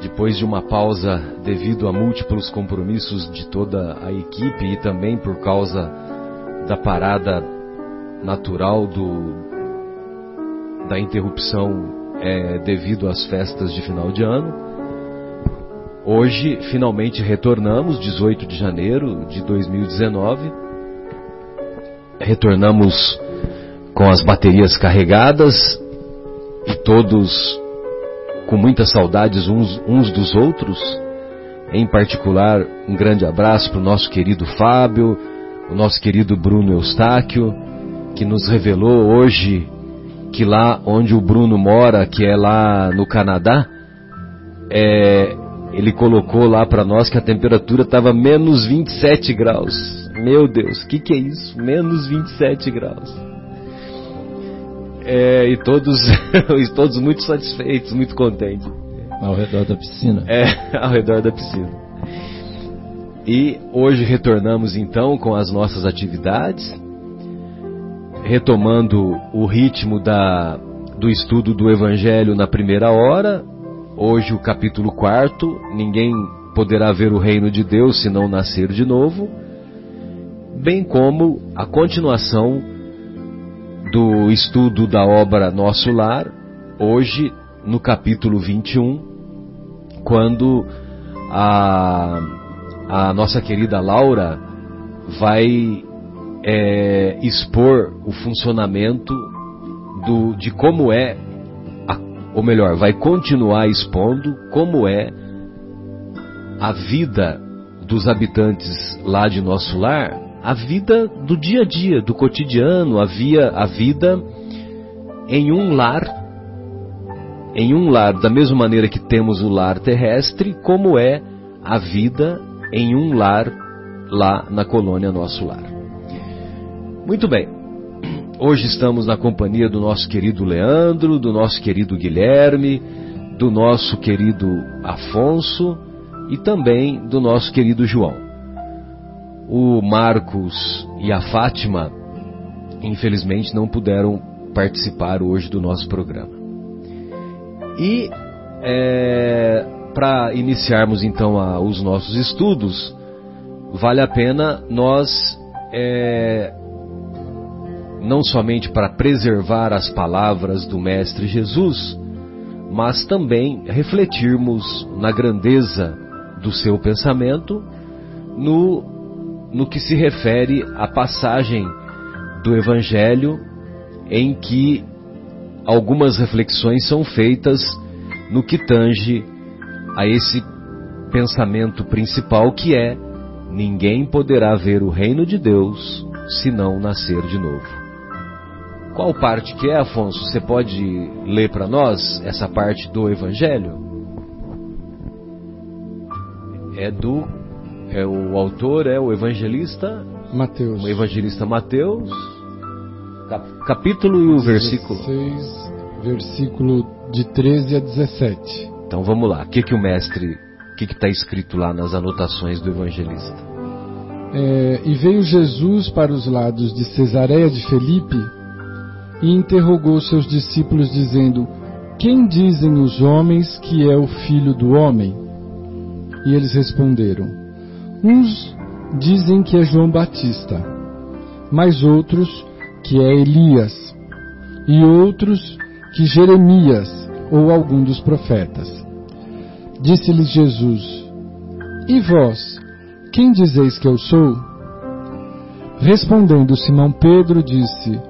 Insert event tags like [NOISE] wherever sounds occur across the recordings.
Depois de uma pausa devido a múltiplos compromissos de toda a equipe e também por causa da parada natural do, da interrupção é, devido às festas de final de ano. Hoje finalmente retornamos, 18 de janeiro de 2019. Retornamos com as baterias carregadas e todos com muitas saudades uns, uns dos outros. Em particular, um grande abraço para o nosso querido Fábio, o nosso querido Bruno Eustáquio, que nos revelou hoje que lá onde o Bruno mora, que é lá no Canadá, é, ele colocou lá para nós que a temperatura estava menos 27 graus. Meu Deus, o que, que é isso? Menos 27 graus. É, e todos, [LAUGHS] todos muito satisfeitos, muito contentes. Ao redor da piscina. É, [LAUGHS] ao redor da piscina. E hoje retornamos então com as nossas atividades, retomando o ritmo da, do estudo do Evangelho na primeira hora. Hoje o capítulo quarto, ninguém poderá ver o reino de Deus se não nascer de novo, bem como a continuação do estudo da obra Nosso Lar, hoje no capítulo 21, quando a, a nossa querida Laura vai é, expor o funcionamento do, de como é, a, ou melhor, vai continuar expondo como é a vida dos habitantes lá de nosso lar a vida do dia a dia, do cotidiano, havia a vida em um lar, em um lar, da mesma maneira que temos o lar terrestre, como é a vida em um lar lá na colônia Nosso Lar. Muito bem. Hoje estamos na companhia do nosso querido Leandro, do nosso querido Guilherme, do nosso querido Afonso e também do nosso querido João o Marcos e a Fátima, infelizmente, não puderam participar hoje do nosso programa. E é, para iniciarmos então a, os nossos estudos, vale a pena nós, é, não somente para preservar as palavras do Mestre Jesus, mas também refletirmos na grandeza do seu pensamento, no no que se refere à passagem do Evangelho em que algumas reflexões são feitas no que tange a esse pensamento principal que é: ninguém poderá ver o reino de Deus se não nascer de novo. Qual parte que é, Afonso? Você pode ler para nós essa parte do Evangelho? É do é o autor é o evangelista Mateus. O evangelista Mateus. capítulo e o versículo. 16, versículo de 13 a 17. Então vamos lá. O que, que o mestre, o que está escrito lá nas anotações do evangelista? É, e veio Jesus para os lados de Cesareia de Felipe e interrogou seus discípulos, dizendo: Quem dizem os homens que é o filho do homem? E eles responderam: Uns dizem que é João Batista, mas outros que é Elias, e outros que Jeremias ou algum dos profetas. Disse-lhes Jesus: E vós, quem dizeis que eu sou? Respondendo Simão Pedro, disse: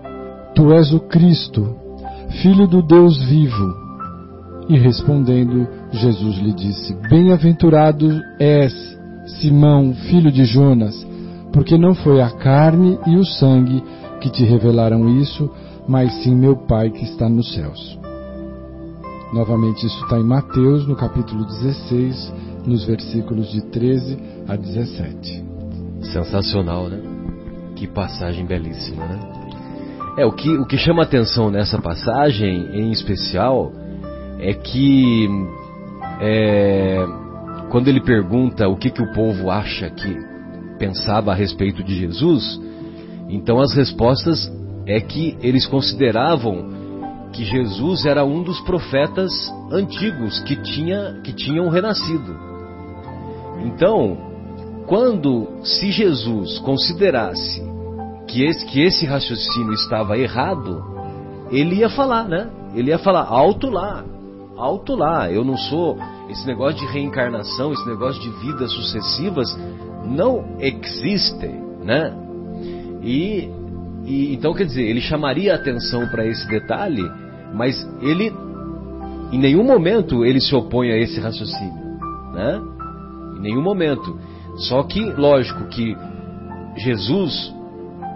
Tu és o Cristo, filho do Deus vivo. E respondendo, Jesus lhe disse: Bem-aventurado és, Simão, filho de Jonas, porque não foi a carne e o sangue que te revelaram isso, mas sim meu Pai que está nos céus. Novamente, isso está em Mateus, no capítulo 16, nos versículos de 13 a 17. Sensacional, né? Que passagem belíssima, né? É, o que, o que chama atenção nessa passagem, em especial, é que é, quando ele pergunta o que, que o povo acha que pensava a respeito de Jesus, então as respostas é que eles consideravam que Jesus era um dos profetas antigos que, tinha, que tinham renascido. Então, quando, se Jesus considerasse que esse, que esse raciocínio estava errado, ele ia falar, né? Ele ia falar, alto lá, alto lá, eu não sou. Esse negócio de reencarnação, esse negócio de vidas sucessivas, não existe, né? E, e então quer dizer, ele chamaria atenção para esse detalhe, mas ele em nenhum momento ele se opõe a esse raciocínio, né? Em nenhum momento. Só que, lógico que Jesus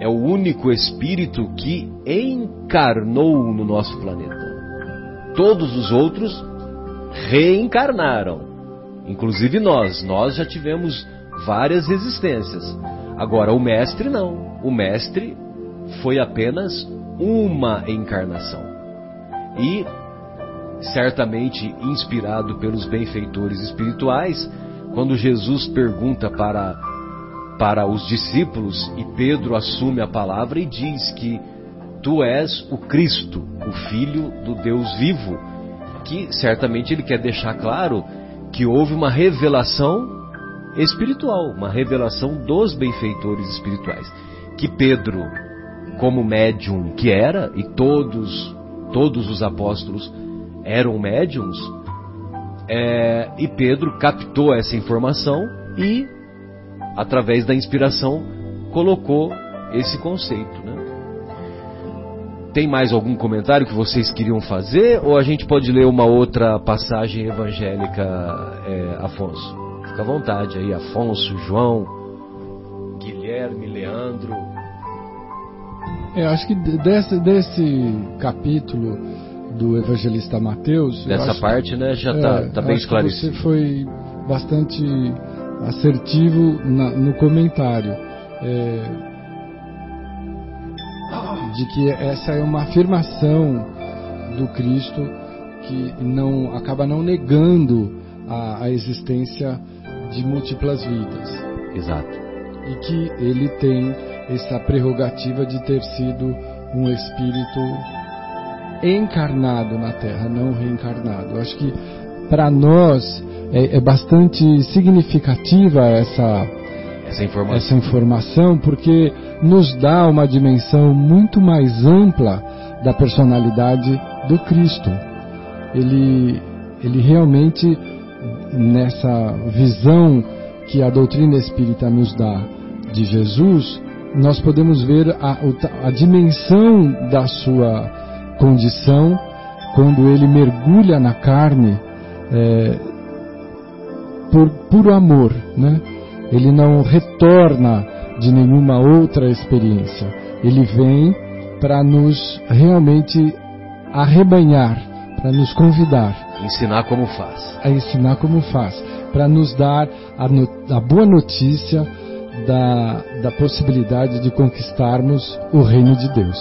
é o único espírito que encarnou no nosso planeta. Todos os outros reencarnaram, inclusive nós. Nós já tivemos várias existências. Agora, o mestre não. O mestre foi apenas uma encarnação. E, certamente inspirado pelos benfeitores espirituais, quando Jesus pergunta para, para os discípulos e Pedro assume a palavra e diz que tu és o Cristo, o Filho do Deus vivo, que certamente ele quer deixar claro que houve uma revelação espiritual, uma revelação dos benfeitores espirituais, que Pedro, como médium que era, e todos, todos os apóstolos eram médiums, é, e Pedro captou essa informação e, através da inspiração, colocou esse conceito. Né? Tem mais algum comentário que vocês queriam fazer? Ou a gente pode ler uma outra passagem evangélica, é, Afonso? Fica à vontade aí, Afonso, João, Guilherme, Leandro. É, acho que desse, desse capítulo do evangelista Mateus. Dessa parte, que, né, já está é, tá bem esclarecido. você foi bastante assertivo na, no comentário. É, de que essa é uma afirmação do Cristo que não acaba não negando a, a existência de múltiplas vidas. Exato. E que ele tem essa prerrogativa de ter sido um espírito encarnado na Terra, não reencarnado. Eu acho que para nós é, é, bastante significativa essa, essa informação. essa informação, porque nos dá uma dimensão muito mais ampla da personalidade do Cristo. Ele, ele realmente nessa visão que a doutrina espírita nos dá de Jesus, nós podemos ver a, a dimensão da sua condição quando ele mergulha na carne é, por puro amor, né? Ele não retorna de nenhuma outra experiência. Ele vem para nos realmente arrebanhar, para nos convidar Ensinar como faz. A ensinar como faz. Para nos dar a, no, a, boa notícia da, da possibilidade de conquistarmos o reino de Deus.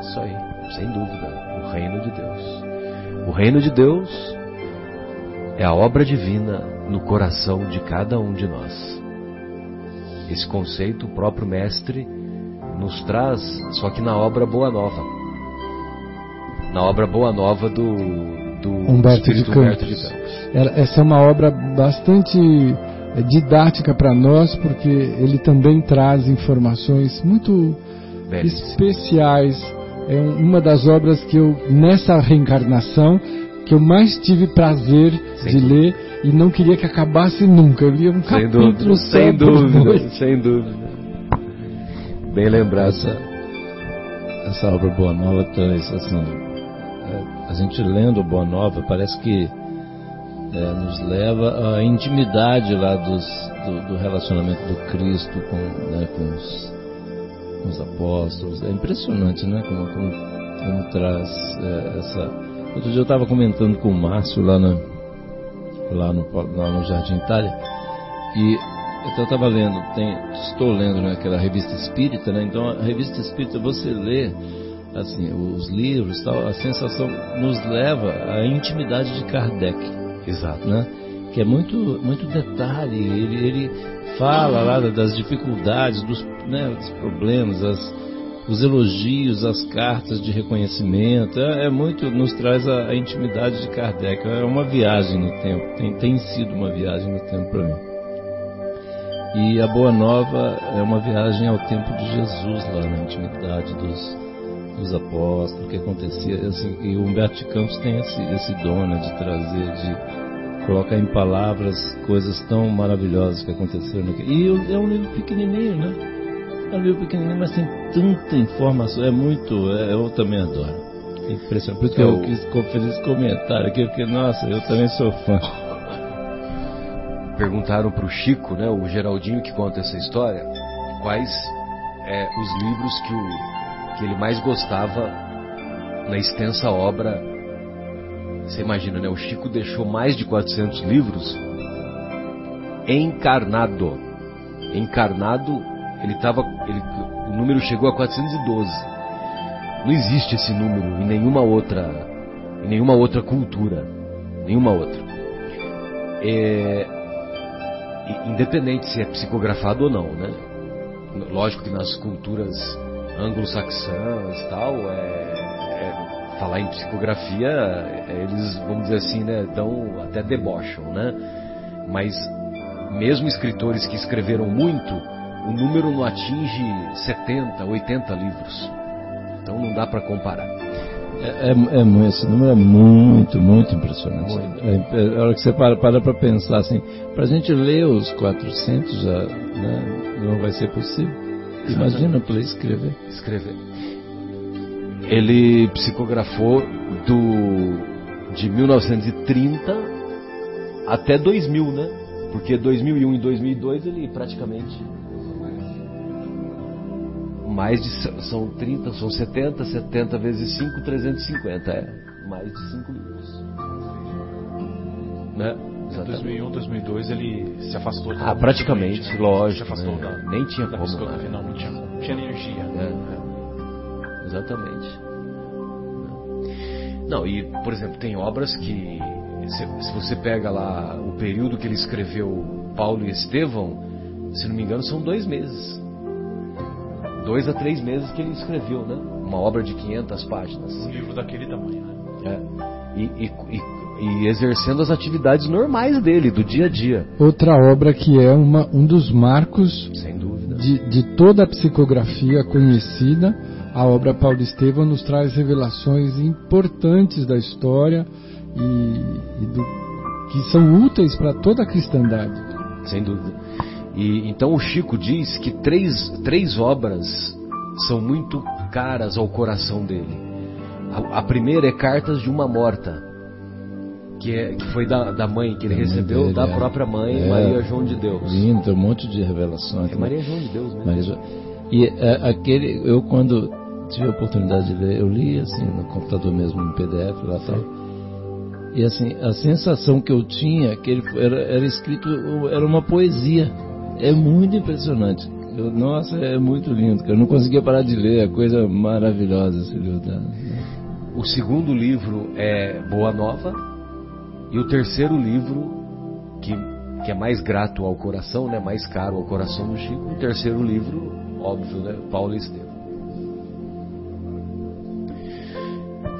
Isso aí, sem dúvida. O reino de Deus. O reino de Deus é a obra divina no coração de cada um de nós. Esse conceito o próprio Mestre nos traz, só que na obra Boa Nova. Na obra Boa Nova do, do Humberto, de Humberto, de Campos. Essa é uma obra bastante eh, didática para nós, porque ele também traz informações muito especiais. É uma das obras que eu, nessa reencarnação, que eu mais tive prazer sem de dúvida. ler e não queria que acabasse nunca. Eu lia um sem capítulo dúvida, sem dúvida, sem dúvida. Bem lembrado. Essa, essa obra Boa Nova traz, assim, é, a gente lendo Boa Nova, parece que é, nos leva à intimidade lá dos, do, do relacionamento do Cristo com, né, com, os, com, os, apóstolos. É impressionante, né? Como, como, como traz é, essa. Outro dia eu estava comentando com o Márcio lá, na, lá, no, lá no Jardim Itália e então eu estava lendo, tem, estou lendo né, aquela revista espírita, né? Então a revista espírita você lê assim os livros, tal, a sensação nos leva à intimidade de Kardec, exato, né? Que é muito muito detalhe. Ele, ele fala lá das dificuldades, dos, né, dos problemas, as, os elogios, as cartas de reconhecimento. É, é muito nos traz a, a, intimidade de Kardec. É uma viagem no tempo. Tem, tem sido uma viagem no tempo para mim. E a Boa Nova é uma viagem ao tempo de Jesus, lá na intimidade dos, dos apóstolos, o que acontecia. Assim, e o Humberto Campos tem esse, esse dom né, de trazer, de colocar em palavras coisas tão maravilhosas que aconteceram. E é um livro pequenininho, né? É um livro pequenininho, mas tem tanta informação. É muito, é, eu também adoro. É impressionante. Por isso que eu, eu quis fazer esse comentário aqui, porque, nossa, eu também sou fã [LAUGHS] perguntaram para o Chico, né, o Geraldinho que conta essa história, quais é, os livros que, o, que ele mais gostava na extensa obra. Você imagina, né? O Chico deixou mais de 400 livros encarnado. Encarnado, ele estava, ele, o número chegou a 412. Não existe esse número em nenhuma outra, em nenhuma outra cultura, nenhuma outra. É, independente se é psicografado ou não, né? Lógico que nas culturas anglo-saxãs tal, é, é, falar em psicografia, é, eles, vamos dizer assim, né, dão até debocham, né? Mas mesmo escritores que escreveram muito, o número não atinge 70, 80 livros. Então não dá para comparar. É, é, é, esse número é muito, muito impressionante. Muito. É, a hora que você para para para pensar assim, para a gente ler os 400 já né, não vai ser possível. Imagina para escrever. Escrever. Ele psicografou do de 1930 até 2000, né? Porque 2001 e 2002 ele praticamente mais de são 30, são 70, 70 vezes 5, 350, é mais de 5 livros. Né? Em 2001, 2002 ele se afastou Ah, praticamente, né? lógico. Se afastou né? da, Nem tinha da como. Né? Não, não tinha como. Não tinha energia. É, é. Exatamente. Não, e por exemplo, tem obras que se, se, você pega lá o período que ele escreveu Paulo e Estevão, se não me engano, são dois meses dois a três meses que ele escreveu, né? Uma obra de 500 páginas. Um livro daquele tamanho, né? É. E, e, e, e, exercendo as atividades normais dele, do dia a dia. Outra obra que é uma, um dos marcos Sem dúvida. De, de toda a psicografia conhecida, a obra Paulo Estevam nos traz revelações importantes da história e, e do, que são úteis para toda a cristandade. Sem dúvida. E então o Chico diz que três, três obras são muito caras ao coração dele. A, a primeira é Cartas de uma Morta, que, é, que foi da, da mãe que ele recebeu, dele, da é. própria mãe, é, Maria João de Deus. Lindo, um monte de revelações. É Maria João de Deus mesmo. Maria, e é, aquele, eu quando tive a oportunidade de ler, eu li assim no computador mesmo, no PDF lá tal. E assim, a sensação que eu tinha que ele era, era escrito, era uma poesia é muito impressionante. Eu, nossa, é muito lindo, cara. Eu não conseguia parar de ler, é coisa maravilhosa esse livro. Tá? O segundo livro é Boa Nova e o terceiro livro que, que é mais grato ao coração, né, mais caro ao coração do Chico. O terceiro livro, óbvio, né, Paulo Estevam.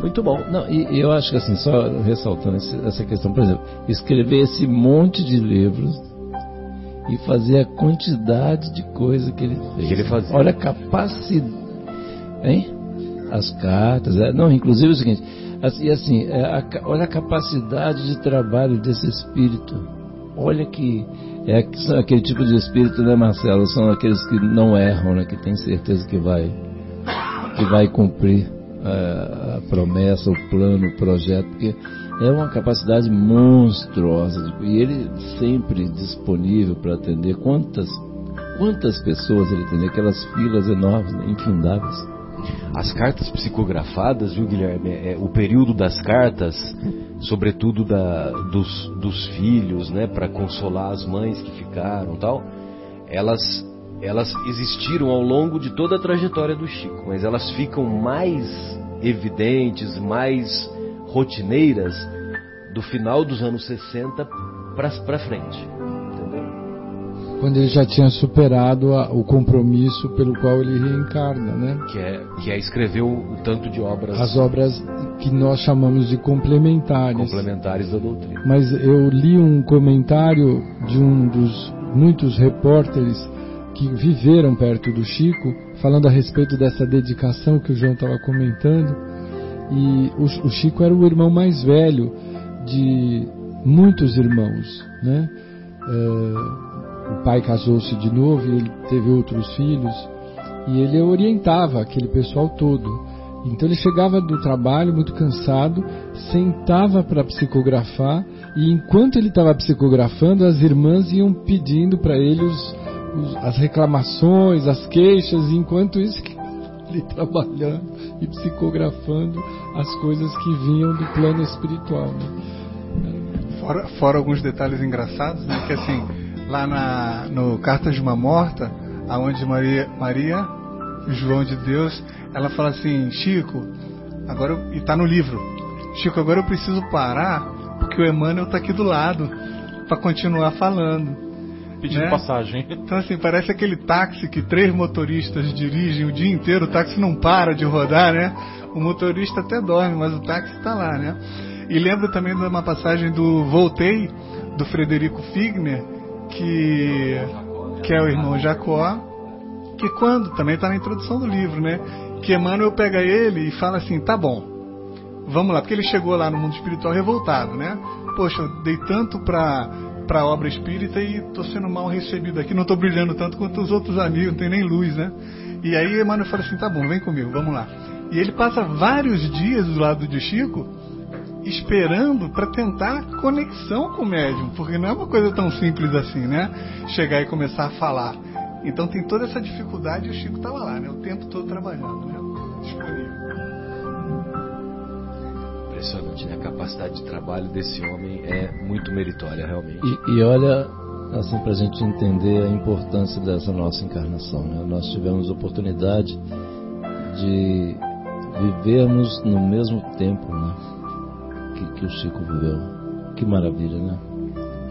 Muito bom. Não, e, e eu acho que assim, só ressaltando esse, essa questão, por exemplo, escrever esse monte de livros e fazer a quantidade de coisa que ele fez. Que ele fazia. Olha a capacidade. Hein? As cartas. É, não, inclusive é o seguinte. E assim, é, a, olha a capacidade de trabalho desse espírito. Olha que é aquele tipo de espírito, né, Marcelo? São aqueles que não erram, né? Que tem certeza que vai que vai cumprir a, a promessa, o plano, o projeto, porque é uma capacidade monstruosa e ele sempre disponível para atender quantas quantas pessoas ele atende aquelas filas enormes, né, infindáveis. As cartas psicografadas, viu, Guilherme? É, o período das cartas, sobretudo da, dos, dos filhos, né, para consolar as mães que ficaram, tal. Elas elas existiram ao longo de toda a trajetória do Chico, mas elas ficam mais evidentes, mais rotineiras do final dos anos 60 para frente. Entendeu? Quando ele já tinha superado a, o compromisso pelo qual ele reencarna, né? Que é, que é escrever o tanto de obras. As obras que nós chamamos de complementares. Complementares da doutrina. Mas eu li um comentário de um dos muitos repórteres que viveram perto do Chico, falando a respeito dessa dedicação que o João estava comentando. E o, o, Chico era o irmão mais velho de muitos irmãos, né? É, o pai casou-se de novo e ele teve outros filhos e ele orientava aquele pessoal todo. Então ele chegava do trabalho muito cansado, sentava para psicografar e enquanto ele estava psicografando, as irmãs iam pedindo para ele os, os, as reclamações, as queixas, e enquanto isso ele trabalhando e psicografando as coisas que vinham do plano espiritual. Né? Fora, fora, alguns detalhes engraçados, né? Que assim, lá na, no Cartas de uma Morta, aonde Maria, Maria, João de Deus, ela fala assim, Chico, agora e está no livro, Chico, agora eu preciso parar porque o Emmanuel está aqui do lado para continuar falando pedindo né? passagem. Então, assim, parece aquele táxi que três motoristas dirigem o dia inteiro, o táxi não para de rodar, né? O motorista até dorme, mas o táxi está lá, né? E lembro também de uma passagem do Voltei, do Frederico Figner, que, que é o irmão Jacó, que quando, também está na introdução do livro, né? Que Emmanuel pega ele e fala assim, tá bom, vamos lá, porque ele chegou lá no mundo espiritual revoltado, né? Poxa, eu dei tanto para para a obra espírita e estou sendo mal recebido aqui, não estou brilhando tanto quanto os outros amigos, não tem nem luz, né? E aí Emmanuel fala assim, tá bom, vem comigo, vamos lá. E ele passa vários dias do lado de Chico esperando para tentar conexão com o médium, porque não é uma coisa tão simples assim, né? Chegar e começar a falar. Então tem toda essa dificuldade e o Chico estava lá, né? O tempo todo trabalhando, né? Disponível. Impressionante, né? A capacidade de trabalho desse homem é muito meritória, realmente. E, e olha, assim, para a gente entender a importância dessa nossa encarnação, né? Nós tivemos oportunidade de vivermos no mesmo tempo, né? Que, que o Chico viveu. Que maravilha, né?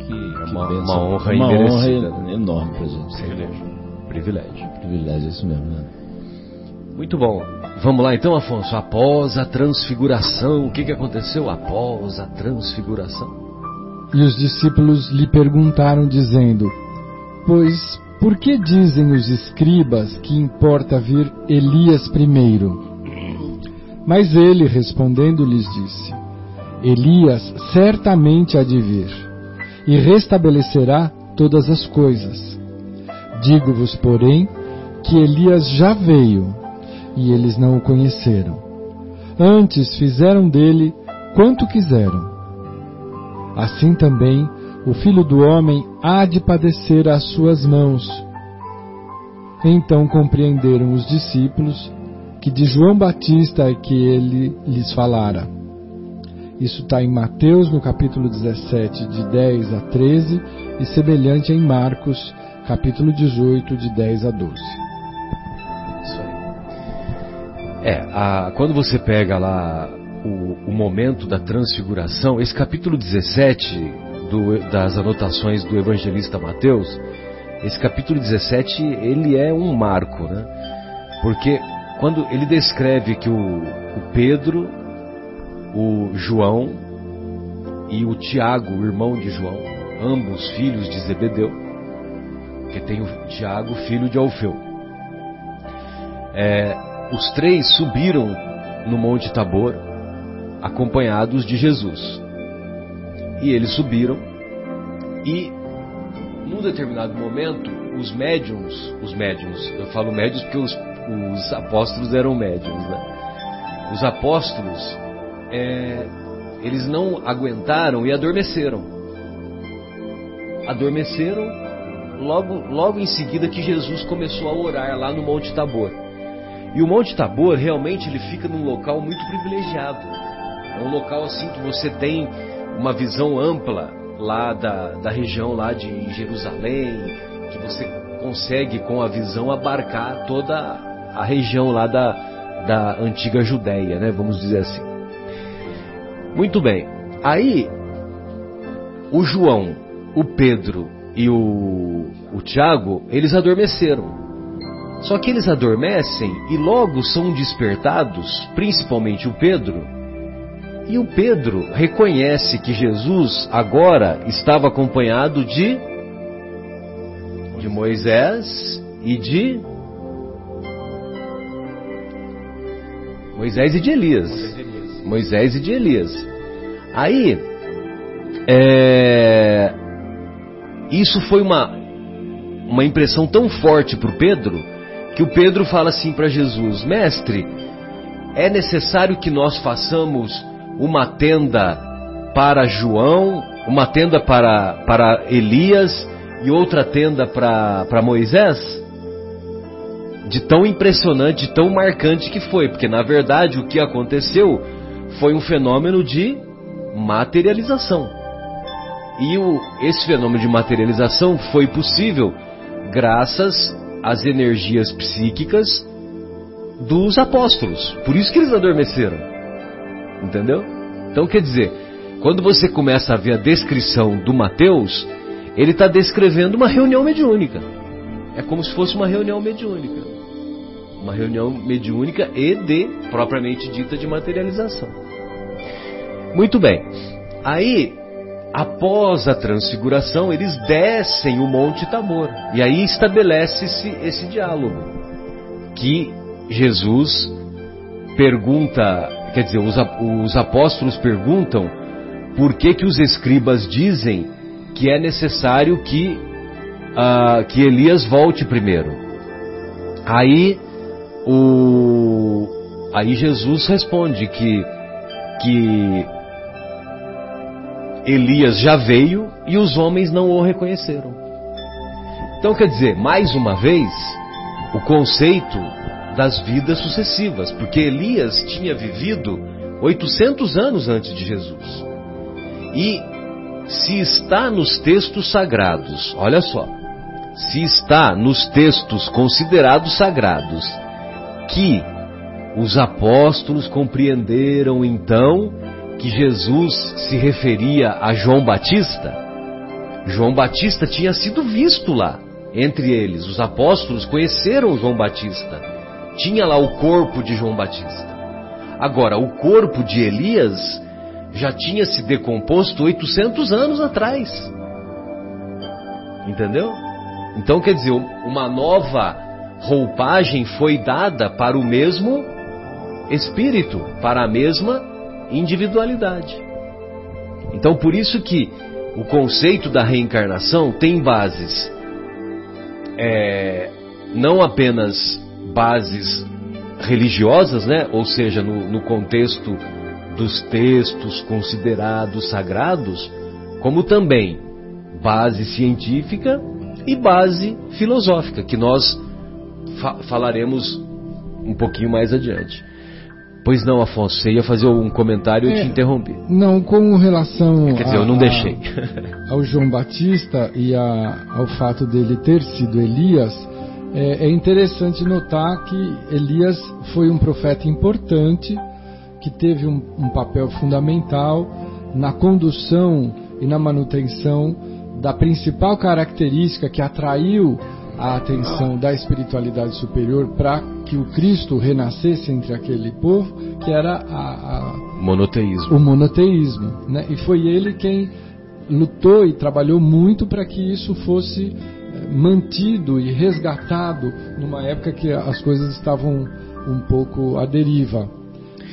Que, é uma, uma honra uma honra né? enorme para a gente. Privilégio. Privilégio. Privilégio, isso mesmo, né? Muito bom. Vamos lá então, Afonso. Após a transfiguração, o que, que aconteceu após a transfiguração? E os discípulos lhe perguntaram, dizendo: Pois por que dizem os escribas que importa vir Elias primeiro? Mas ele, respondendo, lhes disse: Elias certamente há de vir, e restabelecerá todas as coisas. Digo-vos, porém, que Elias já veio e eles não o conheceram. Antes fizeram dele quanto quiseram. Assim também o filho do homem há de padecer às suas mãos. Então compreenderam os discípulos que de João Batista é que ele lhes falara. Isso está em Mateus, no capítulo 17, de 10 a 13, e semelhante em Marcos capítulo 18, de 10 a 12. É, a, quando você pega lá o, o, momento da transfiguração, esse capítulo 17 do, das anotações do evangelista Mateus, esse capítulo 17 ele é um marco, né? Porque quando ele descreve que o, o Pedro, o João e o Tiago, o irmão de João, ambos filhos de Zebedeu, que tem o Tiago, filho de Alfeu. É, os três subiram no Monte Tabor, acompanhados de Jesus. E eles subiram e num determinado momento os médiums, os médiums, eu falo médiums porque os, os apóstolos eram médiums, né? Os apóstolos, é, eles não aguentaram e adormeceram. Adormeceram logo, logo em seguida que Jesus começou a orar lá no Monte Tabor. E o Monte Tabor realmente ele fica num local muito privilegiado. É um local assim que você tem uma visão ampla lá da, da região lá de Jerusalém, que você consegue com a visão abarcar toda a região lá da, da antiga Judéia, né? Vamos dizer assim. Muito bem. Aí o João, o Pedro e o, o Tiago, eles adormeceram. Só que eles adormecem e logo são despertados, principalmente o Pedro, e o Pedro reconhece que Jesus agora estava acompanhado de de Moisés e de Moisés e de Elias. Moisés e de Elias. Aí, é, isso foi uma, uma impressão tão forte para o Pedro que o Pedro fala assim para Jesus: Mestre, é necessário que nós façamos uma tenda para João, uma tenda para, para Elias e outra tenda para Moisés? De tão impressionante, de tão marcante que foi, porque na verdade o que aconteceu foi um fenômeno de materialização. E o, esse fenômeno de materialização foi possível graças às energias psíquicas dos apóstolos. Por isso que eles adormeceram. Entendeu? Então quer dizer, quando você começa a ver a descrição do Mateus, ele está descrevendo uma reunião mediúnica. É como se fosse uma reunião mediúnica. Uma reunião mediúnica e de, propriamente dita, de materialização. Muito bem. Aí, após a transfiguração, eles descem o Monte Tabor. E aí estabelece-se esse diálogo. Que Jesus pergunta, quer dizer, os, os apóstolos perguntam por que, que os escribas dizem que é necessário que, uh, que Elias volte primeiro. Aí, o, aí Jesus responde que, que Elias já veio e os homens não o reconheceram. Então, quer dizer, mais uma vez, o conceito das vidas sucessivas, porque Elias tinha vivido 800 anos antes de Jesus. E se está nos textos sagrados, olha só, se está nos textos considerados sagrados que os apóstolos compreenderam então que Jesus se referia a João Batista, João Batista tinha sido visto lá entre eles. Os apóstolos conheceram João Batista. Tinha lá o corpo de João Batista. Agora, o corpo de Elias já tinha se decomposto 800 anos atrás. Entendeu? Então, quer dizer, uma nova roupagem foi dada para o mesmo espírito, para a mesma individualidade. Então, por isso que o conceito da reencarnação tem bases, é, não apenas bases religiosas, né? ou seja, no, no contexto dos textos considerados sagrados, como também base científica e base filosófica, que nós fa falaremos um pouquinho mais adiante. Pois não, Afonso, você ia fazer um comentário e eu É. te interrompi. Não, com relação Quer dizer, a- eu não a- deixei. [LAUGHS] ao João Batista e a- ao fato dele ter sido Elias, é, é interessante notar que Elias foi um profeta importante que teve um, um papel fundamental na condução e na manutenção da principal característica que atraiu a atenção da espiritualidade superior para que o Cristo renascesse entre aquele povo, que era a- a, Monoteísmo. o monoteísmo. Né? E foi ele quem lutou e trabalhou muito para que isso fosse eh, mantido e resgatado numa época que as coisas estavam um pouco à deriva.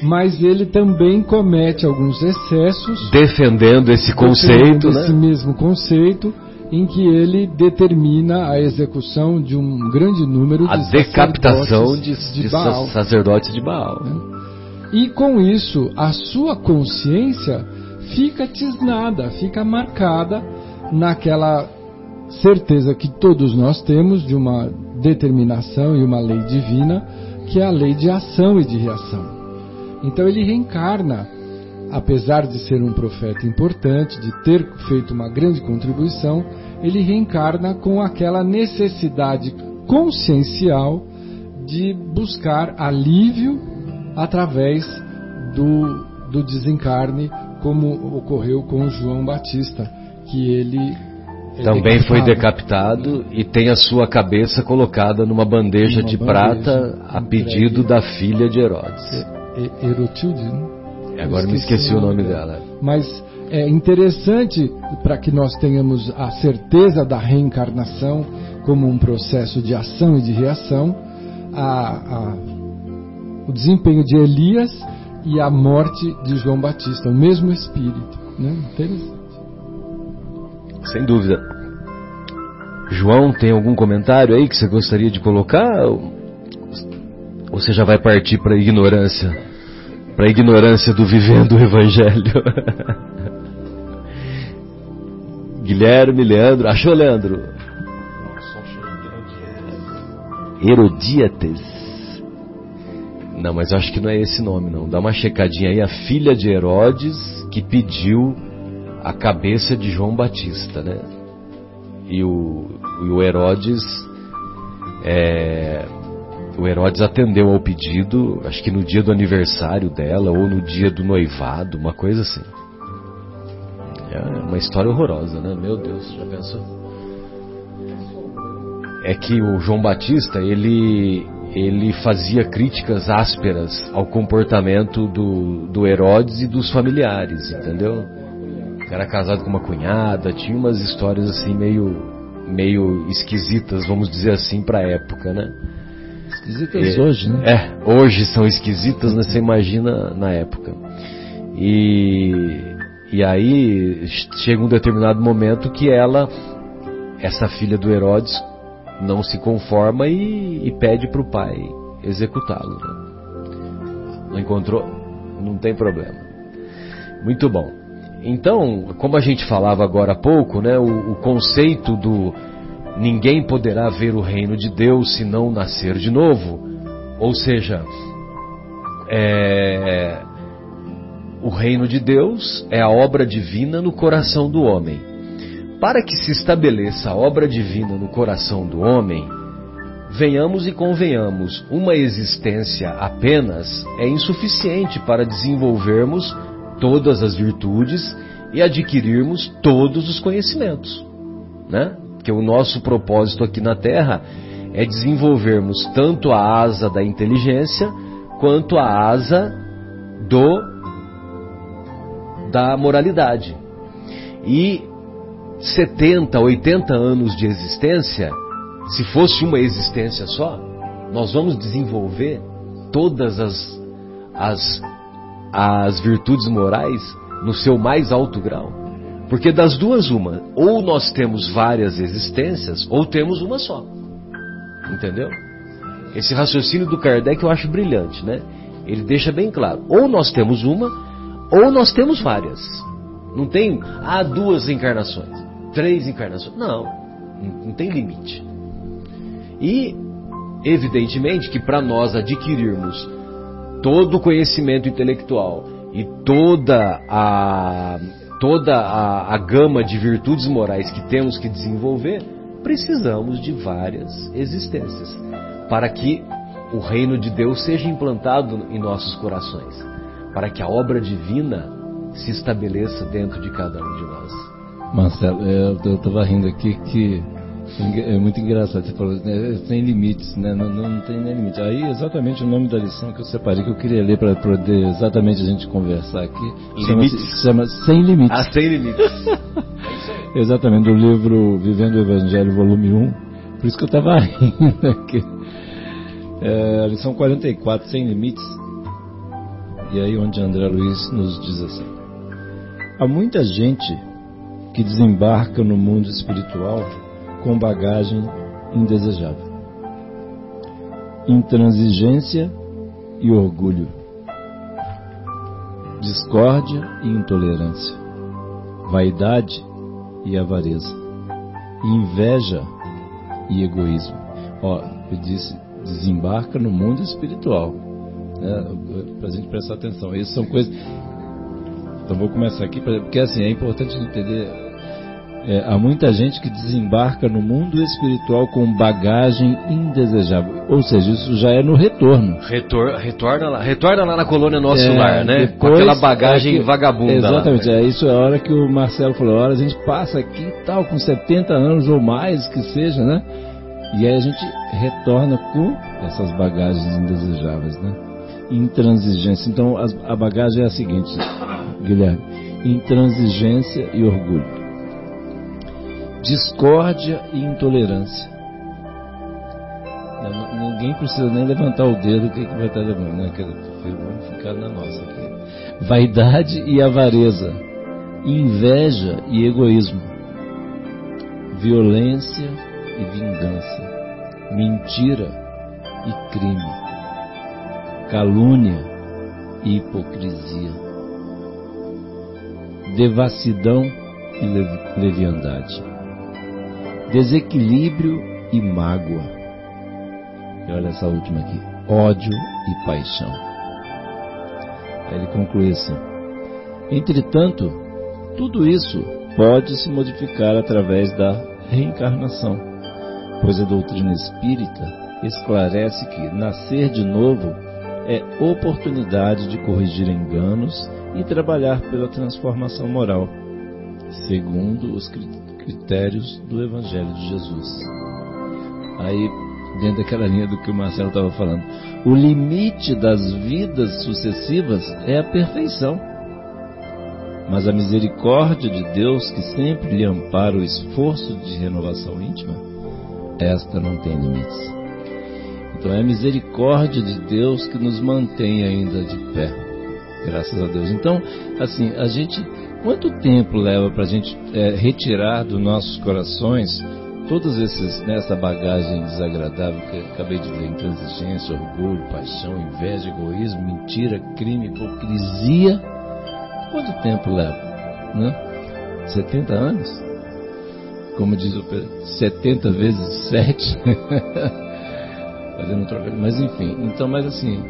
Mas ele também comete alguns excessos Defendendo esse conceito, defendendo esse né? mesmo conceito em que ele determina a execução de um grande número A de decapitação de, sacerdotes de Baal. sacerdotes de Baal. E com isso, a sua consciência fica tisnada, fica marcada naquela certeza que todos nós temos de uma determinação e uma lei divina, que é a lei de ação e de reação. Então ele reencarna, apesar de ser um profeta importante, de ter feito uma grande contribuição, ele reencarna com aquela necessidade consciencial de buscar alívio através do, do desencarne, como ocorreu com João Batista, que ele é Também foi decapitado. decapitado e tem a sua cabeça colocada numa bandeja Numa de bandeja prata a pedido da filha de Herodes. Herotilde, né? Agora me esqueci o nome dela. Mas é interessante para que nós tenhamos a certeza da reencarnação como um processo de ação e de reação, a- a- o desempenho de Elias e a morte de João Batista, o mesmo espírito. Né? Interessante. Sem dúvida. João, tem algum comentário aí que você gostaria de colocar? Ou você já vai partir para a ignorância? Para a ignorância do vivendo o Evangelho? [LAUGHS] Guilherme, Leandro. Achou, Leandro? Herodíates. Não, mas acho que não é esse nome, não. Dá uma checadinha aí. A filha de Herodes que pediu a cabeça de João Batista, né? E o, e o Herodes. é, o Herodes atendeu ao pedido, acho que no dia do aniversário dela, ou no dia do noivado, uma coisa assim. É uma história horrorosa, né? Meu Deus, já pensou? É que o João Batista, ele, ele fazia críticas ásperas ao comportamento do, do Herodes e dos familiares, entendeu? Era casado com uma cunhada, tinha umas histórias assim meio, meio esquisitas, vamos dizer assim, pra época, né? Esquisitas É, hoje, né? É, hoje são esquisitas, né? Você imagina na época. E, e aí chega um determinado momento que ela, essa filha do Herodes, não se conforma e, e pede para o pai executá-lo. né? Não encontrou? Não tem problema. Muito bom. Então, como a gente falava agora há pouco, né, o, o conceito do ninguém poderá ver o reino de Deus se não nascer de novo, ou seja, é, o reino de Deus é a obra divina no coração do homem. Para que se estabeleça a obra divina no coração do homem, venhamos e convenhamos, uma existência apenas é insuficiente para desenvolvermos todas as virtudes e adquirirmos todos os conhecimentos, né? Que o nosso propósito aqui na Terra é desenvolvermos tanto a asa da inteligência quanto a asa do da moralidade. E 70, 80 anos de existência, se fosse uma existência só, nós vamos desenvolver todas as, as, as virtudes morais no seu mais alto grau. Porque das duas, uma, ou nós temos várias existências, ou temos uma só. Entendeu? Esse raciocínio do Kardec eu acho brilhante, né? Ele deixa bem claro: ou nós temos uma, ou nós temos várias. Não tem, ah, duas encarnações, três encarnações. Não, não não tem limite. E, evidentemente, que para nós adquirirmos todo o conhecimento intelectual e toda a toda a, a gama de virtudes morais que temos que desenvolver, precisamos de várias existências para que o reino de Deus seja implantado em nossos corações, para que a obra divina se estabeleça dentro de cada um de nós. Marcelo, eu estava rindo aqui que é muito engraçado, você falou, né, sem limites, né? Não, não, tem nem limite. Aí exatamente o nome da lição que eu separei, que eu queria ler para poder exatamente a gente conversar aqui. Limites? Chama, Sem Limites. Ah, sem limites. [LAUGHS] exatamente, do livro Vivendo o Evangelho, volume 1. Por isso que eu estava [LAUGHS] rindo aqui. É, a lição 44, Sem Limites. E aí onde André Luiz nos diz assim. Há muita gente que desembarca no mundo espiritual com bagagem indesejável. Intransigência e orgulho. Discórdia e intolerância. Vaidade e avareza. Inveja e egoísmo. Ó, eu disse, desembarca no mundo espiritual. É, para a gente prestar atenção. Essas são coisas. Então vou começar aqui, porque assim, é importante entender é, há muita gente que desembarca no mundo espiritual com bagagem indesejável. Ou seja, isso já é no retorno. Retor, retorna, lá, retorna lá na colônia nosso é, lar, né? Depois, com aquela bagagem é que, vagabunda. Exatamente, lá, é isso é a hora que o Marcelo falou, a hora a gente passa aqui tal, com 70 anos ou mais que seja, né? E aí a gente retorna com essas bagagens indesejáveis, né? Intransigência. Então a bagagem é a seguinte, Guilherme: intransigência e orgulho discórdia e intolerância. Ninguém precisa nem levantar o dedo, o que, que vai estar levando? Né? Vamos ficar na nossa aqui. Vaidade e avareza, inveja e egoísmo, violência e vingança, mentira e crime, calúnia e hipocrisia, devassidão e leviandade desequilíbrio e mágoa. E olha essa última aqui: ódio e paixão. Aí ele conclui assim: Entretanto, tudo isso pode se modificar através da reencarnação, pois a doutrina espírita esclarece que nascer de novo é oportunidade de corrigir enganos e trabalhar pela transformação moral, segundo os critérios critérios do Evangelho de Jesus. Aí, dentro daquela linha do que o Marcelo estava falando, o limite das vidas sucessivas é a perfeição. Mas a misericórdia de Deus, que sempre lhe ampara o esforço de renovação íntima, esta não tem limites. Então é a misericórdia de Deus que nos mantém ainda de pé. Graças a Deus. Então, assim, a gente Quanto tempo leva para a gente é, retirar dos nossos corações todos esses nessa né, bagagem desagradável que acabei de dizer, intransigência, orgulho, paixão, inveja, egoísmo, mentira, crime, hipocrisia? Quanto tempo leva? Né? 70 anos? Como diz o Pedro, 70 vezes 7? Fazendo um Mas enfim, então, mas assim,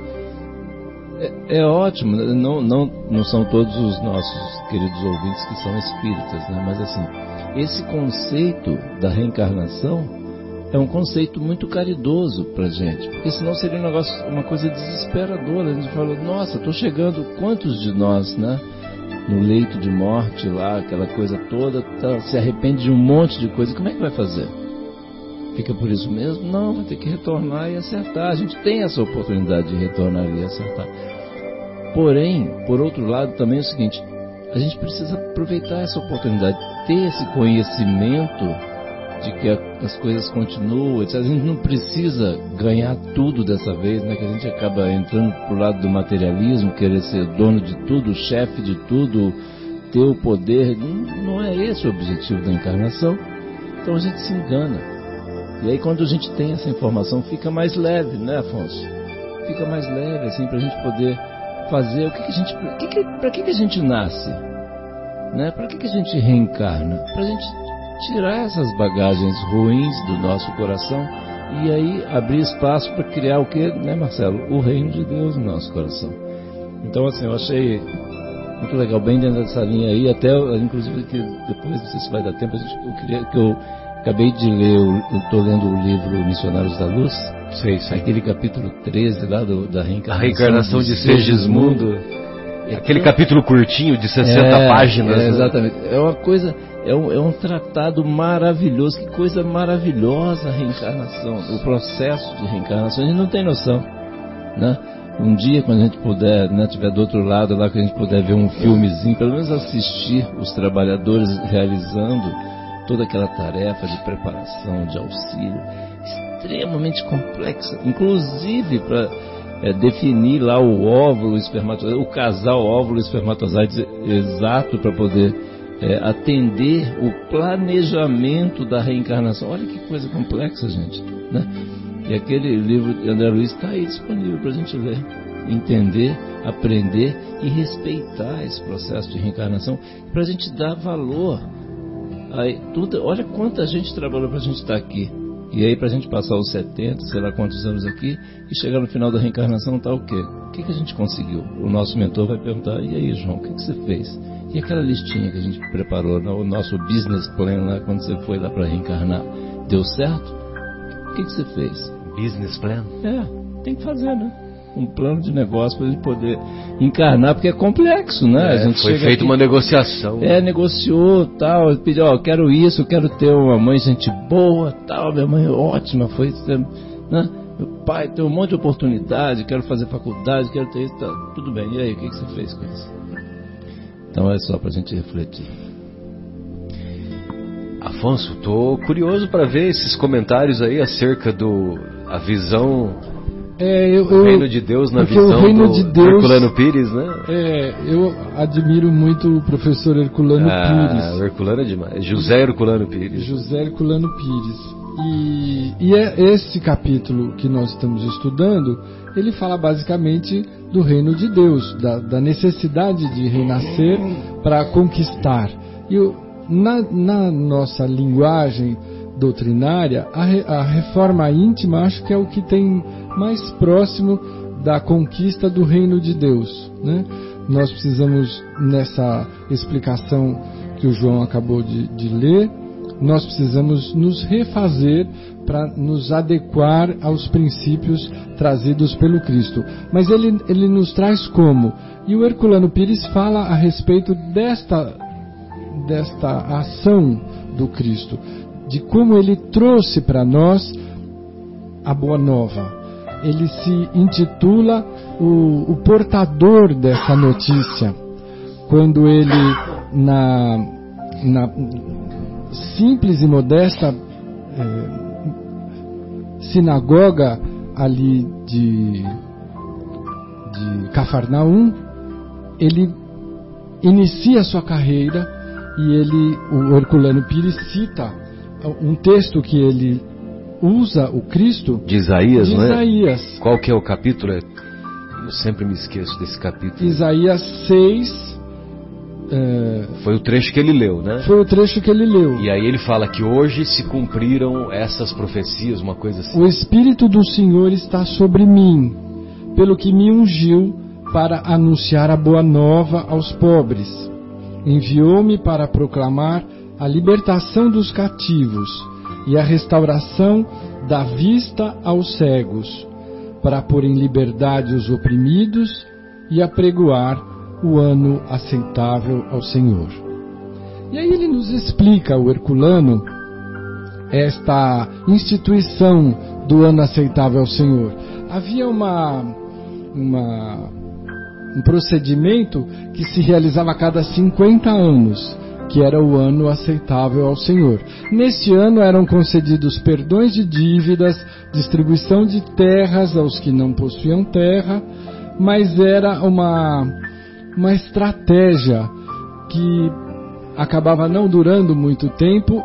é, é, ótimo, não, não, não são todos os nossos queridos ouvintes que são espíritas, né? mas assim, esse conceito da reencarnação é um conceito muito caridoso para gente, porque senão seria um negócio, uma coisa desesperadora. A gente fala, nossa, estou chegando, quantos de nós, né? No leito de morte lá, aquela coisa toda, tá, se arrepende de um monte de coisa, como é que vai fazer? Fica por isso mesmo? Não, vai ter que retornar e acertar. A gente tem essa oportunidade de retornar e acertar. Porém, por outro lado, também é o seguinte: a gente precisa aproveitar essa oportunidade, ter esse conhecimento de que as coisas continuam. A gente não precisa ganhar tudo dessa vez, né? Que a gente acaba entrando pro lado do materialismo, querer ser dono de tudo, chefe de tudo, ter o poder. Não é esse o objetivo da encarnação. Então a gente se engana. E aí quando a gente tem essa informação fica mais leve, né, Afonso? Fica mais leve, assim, para a gente poder fazer, o que, que a gente, que que, para que, que a gente nasce? Né? Para que, que a gente reencarna? Para a gente tirar essas bagagens ruins do nosso coração e aí abrir espaço para criar o que, né, Marcelo? O reino de Deus no nosso coração. Então, assim, eu achei muito legal, bem dentro dessa linha aí, até, inclusive, que depois, não sei se vai dar tempo, eu queria que eu acabei de ler, estou lendo o livro Missionários da Luz, sei, sei. aquele capítulo 13 lá do, da reencarnação. A reencarnação de, de Segismundo. Aquele capítulo curtinho de 60 é, páginas. É, né? exatamente. É uma coisa, é um, é um tratado maravilhoso. Que coisa maravilhosa a reencarnação, o processo de reencarnação. A gente não tem noção, né? Um dia, quando a gente puder, né, tiver do outro lado lá, que a gente puder ver um filmezinho, pelo menos assistir os trabalhadores realizando toda aquela tarefa de preparação, de auxílio, extremamente complexa, inclusive para é, definir lá o óvulo espermatozoide, o casal óvulo espermatozoide exato para poder é, atender o planejamento da reencarnação. Olha que coisa complexa, gente. Né? E aquele livro de André Luiz está aí disponível para a gente ler, entender, aprender e respeitar esse processo de reencarnação, para a gente dar valor. Aí, tudo, olha quanta gente trabalhou para a gente estar tá aqui. E aí, para a gente passar os 70, sei lá quantos anos aqui, e chegar no final da reencarnação, tá o quê? O que, que a gente conseguiu? O nosso mentor vai perguntar: e aí, João, o que, que você fez? E aquela listinha que a gente preparou, o nosso business plan lá, quando você foi lá para reencarnar, deu certo? O que, que você fez? Business plan? É, tem que fazer, né? Um plano de negócio para ele poder encarnar, porque é complexo, né? É, foi feita aqui, uma negociação. É, negociou, tal, pediu, ó, quero isso, quero ter uma mãe gente boa, tal, minha mãe é ótima, foi, né? Meu pai tem um monte de oportunidade, quero fazer faculdade, quero ter isso, tá, tudo bem. E aí, o que, que você fez com isso? Então é só para a gente refletir. Afonso, tô curioso para ver esses comentários aí acerca do a visão é, eu, o reino de Deus na visão o reino do de Deus, Herculano Pires, né? É, eu admiro muito o professor Herculano ah, Pires. Herculano é demais. José Herculano Pires. José Herculano Pires. E, e é esse capítulo que nós estamos estudando, ele fala basicamente do reino de Deus, da, da necessidade de renascer para conquistar. E na, na nossa linguagem doutrinária, a, re, a reforma íntima acho que é o que tem mais próximo da conquista do reino de Deus. Né? Nós precisamos, nessa explicação que o João acabou de, de ler, nós precisamos nos refazer para nos adequar aos princípios trazidos pelo Cristo. Mas ele, ele nos traz como? E o Herculano Pires fala a respeito desta, desta ação do Cristo, de como ele trouxe para nós a boa nova, ele se intitula o, o portador dessa notícia. Quando ele, na, na simples e modesta é, sinagoga ali de, de Cafarnaum, ele inicia sua carreira e ele, o Herculano Pires cita um texto que ele usa o Cristo de Isaías, de é? Isaías. Qual que é o capítulo? Eu sempre me esqueço desse capítulo. Isaías 6. É... Foi o trecho que ele leu, né? Foi o trecho que ele leu. E aí ele fala que hoje se cumpriram essas profecias, uma coisa assim. O Espírito do Senhor está sobre mim, pelo que me ungiu para anunciar a boa nova aos pobres. Enviou-me para proclamar a libertação dos cativos e a restauração da vista aos cegos, para pôr em liberdade os oprimidos e apregoar o ano aceitável ao Senhor. E aí ele nos explica, o Herculano, esta instituição do ano aceitável ao Senhor. Havia uma, uma, um procedimento que se realizava a cada 50 anos que era o ano aceitável ao Senhor. Neste ano eram concedidos perdões de dívidas, distribuição de terras aos que não possuíam terra, mas era uma, uma estratégia que acabava não durando muito tempo